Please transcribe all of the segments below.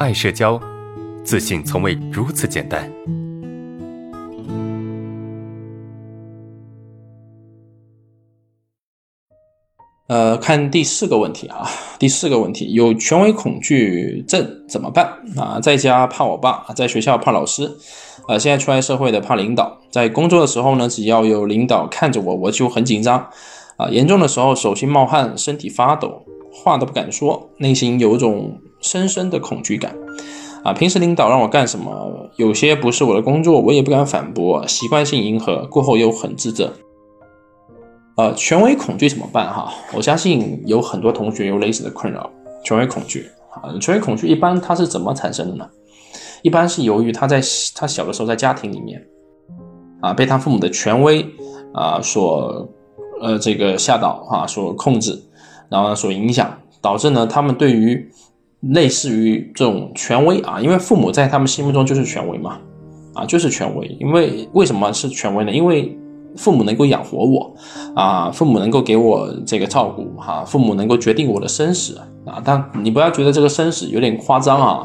爱社交，自信从未如此简单。呃，看第四个问题啊，第四个问题，有权威恐惧症怎么办啊？在家怕我爸，在学校怕老师，呃，现在出来社会的怕领导，在工作的时候呢，只要有领导看着我，我就很紧张啊，严重的时候手心冒汗，身体发抖，话都不敢说，内心有种深深的恐惧感啊。平时领导让我干什么，有些不是我的工作，我也不敢反驳，习惯性迎合，过后又很自责。呃，权威恐惧怎么办哈？我相信有很多同学有类似的困扰。权威恐惧啊，权威恐惧一般它是怎么产生的呢？一般是由于他在他小的时候在家庭里面啊，被他父母的权威啊所呃这个吓到啊，所控制，然后呢所影响，导致呢他们对于类似于这种权威啊，因为父母在他们心目中就是权威嘛，啊就是权威。因为为什么是权威呢？因为父母能够养活我，啊，父母能够给我这个照顾，哈，父母能够决定我的生死，啊，但你不要觉得这个生死有点夸张啊，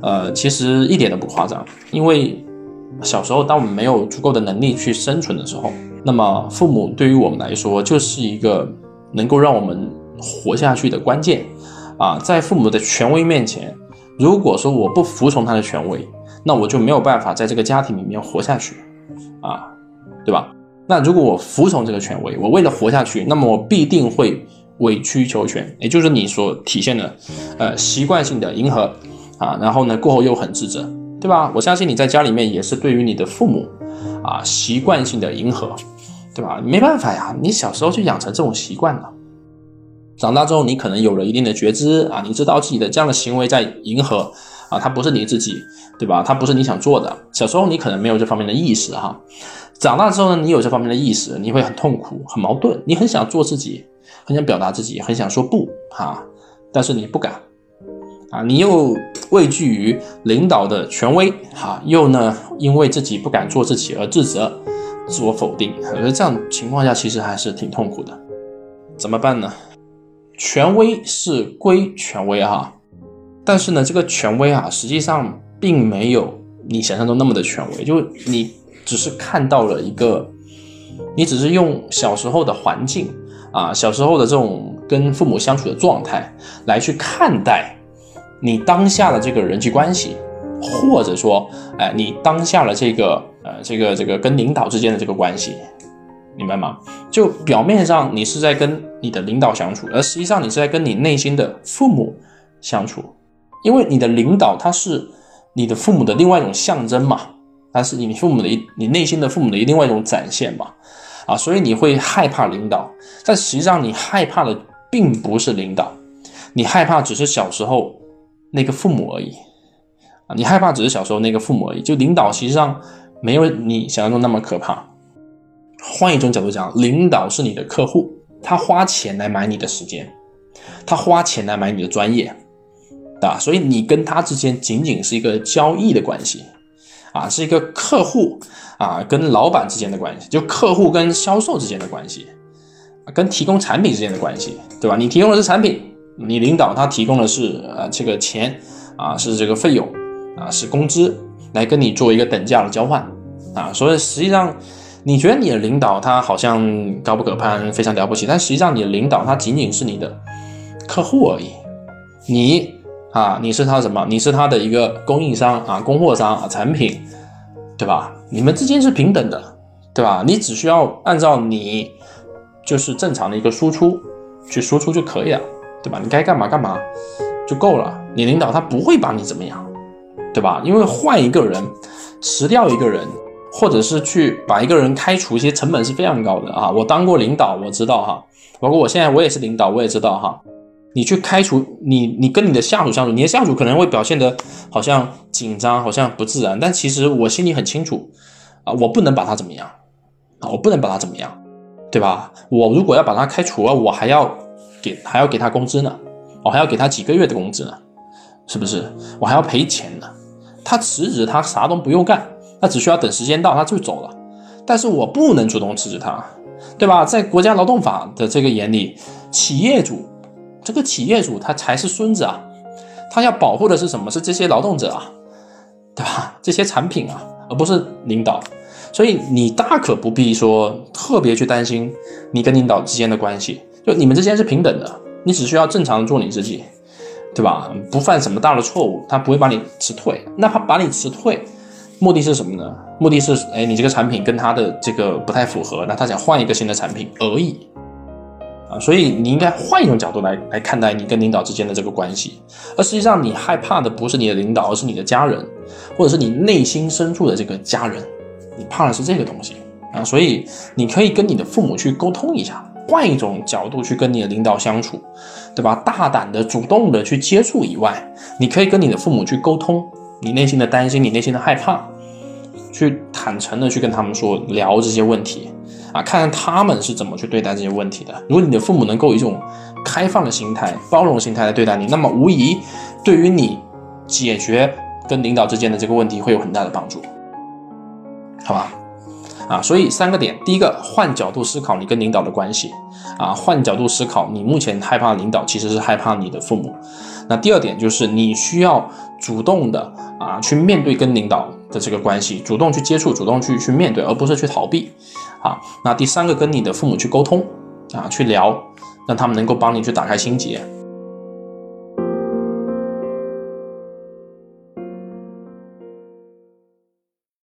呃，其实一点都不夸张，因为小时候当我们没有足够的能力去生存的时候，那么父母对于我们来说就是一个能够让我们活下去的关键，啊，在父母的权威面前，如果说我不服从他的权威，那我就没有办法在这个家庭里面活下去，啊，对吧？那如果我服从这个权威，我为了活下去，那么我必定会委曲求全，也就是你所体现的，呃，习惯性的迎合啊，然后呢，过后又很自责，对吧？我相信你在家里面也是对于你的父母啊，习惯性的迎合，对吧？没办法呀，你小时候就养成这种习惯了，长大之后你可能有了一定的觉知啊，你知道自己的这样的行为在迎合啊，它不是你自己，对吧？它不是你想做的。小时候你可能没有这方面的意识哈。长大之后呢，你有这方面的意识，你会很痛苦、很矛盾，你很想做自己，很想表达自己，很想说不哈，但是你不敢啊，你又畏惧于领导的权威哈，又呢因为自己不敢做自己而自责、自我否定，我觉得这样情况下其实还是挺痛苦的，怎么办呢？权威是归权威哈，但是呢，这个权威啊，实际上并没有你想象中那么的权威，就你。只是看到了一个，你只是用小时候的环境啊，小时候的这种跟父母相处的状态来去看待你当下的这个人际关系，或者说，哎，你当下的这个呃，这个这个跟领导之间的这个关系，明白吗？就表面上你是在跟你的领导相处，而实际上你是在跟你内心的父母相处，因为你的领导他是你的父母的另外一种象征嘛。他是你父母的一，你内心的父母的另外一种展现嘛，啊，所以你会害怕领导，但实际上你害怕的并不是领导，你害怕只是小时候那个父母而已，啊，你害怕只是小时候那个父母而已，就领导实际上没有你想象中那么可怕。换一种角度讲，领导是你的客户，他花钱来买你的时间，他花钱来买你的专业，啊？所以你跟他之间仅仅是一个交易的关系。啊，是一个客户啊跟老板之间的关系，就客户跟销售之间的关系，跟提供产品之间的关系，对吧？你提供的是产品，你领导他提供的是呃这个钱啊，是这个费用啊，是工资，来跟你做一个等价的交换啊。所以实际上，你觉得你的领导他好像高不可攀，非常了不起，但实际上你的领导他仅仅是你的客户而已，你。啊，你是他什么？你是他的一个供应商啊，供货商啊，产品，对吧？你们之间是平等的，对吧？你只需要按照你就是正常的一个输出去输出就可以了，对吧？你该干嘛干嘛就够了。你领导他不会把你怎么样，对吧？因为换一个人，辞掉一个人，或者是去把一个人开除，其实成本是非常高的啊。我当过领导，我知道哈，包括我现在我也是领导，我也知道哈。你去开除你，你跟你的下属相处，你的下属可能会表现的好像紧张，好像不自然，但其实我心里很清楚，啊，我不能把他怎么样，啊，我不能把他怎么样，对吧？我如果要把他开除了，我还要给还要给他工资呢，我还要给他几个月的工资呢，是不是？我还要赔钱呢。他辞职，他啥都不用干，他只需要等时间到他就走了，但是我不能主动辞职他，对吧？在国家劳动法的这个眼里，企业主。这个企业主他才是孙子啊，他要保护的是什么？是这些劳动者啊，对吧？这些产品啊，而不是领导。所以你大可不必说特别去担心你跟领导之间的关系，就你们之间是平等的，你只需要正常做你自己，对吧？不犯什么大的错误，他不会把你辞退。那他把你辞退，目的是什么呢？目的是，哎，你这个产品跟他的这个不太符合，那他想换一个新的产品而已。啊，所以你应该换一种角度来来看待你跟领导之间的这个关系，而实际上你害怕的不是你的领导，而是你的家人，或者是你内心深处的这个家人。你怕的是这个东西啊，所以你可以跟你的父母去沟通一下，换一种角度去跟你的领导相处，对吧？大胆的、主动的去接触以外，你可以跟你的父母去沟通你内心的担心、你内心的害怕，去坦诚的去跟他们说聊这些问题啊，看看他们是怎么去对待这些问题的。如果你的父母能够以一种开放的心态、包容心态来对待你，那么无疑对于你解决跟领导之间的这个问题会有很大的帮助。好吧，啊，所以三个点，第一个换角度思考你跟领导的关系，啊，换角度思考你目前害怕领导其实是害怕你的父母。那第二点就是你需要主动的啊去面对跟领导的这个关系，主动去接触，主动去去面对，而不是去逃避。啊，那第三个跟你的父母去沟通，啊，去聊，让他们能够帮你去打开心结。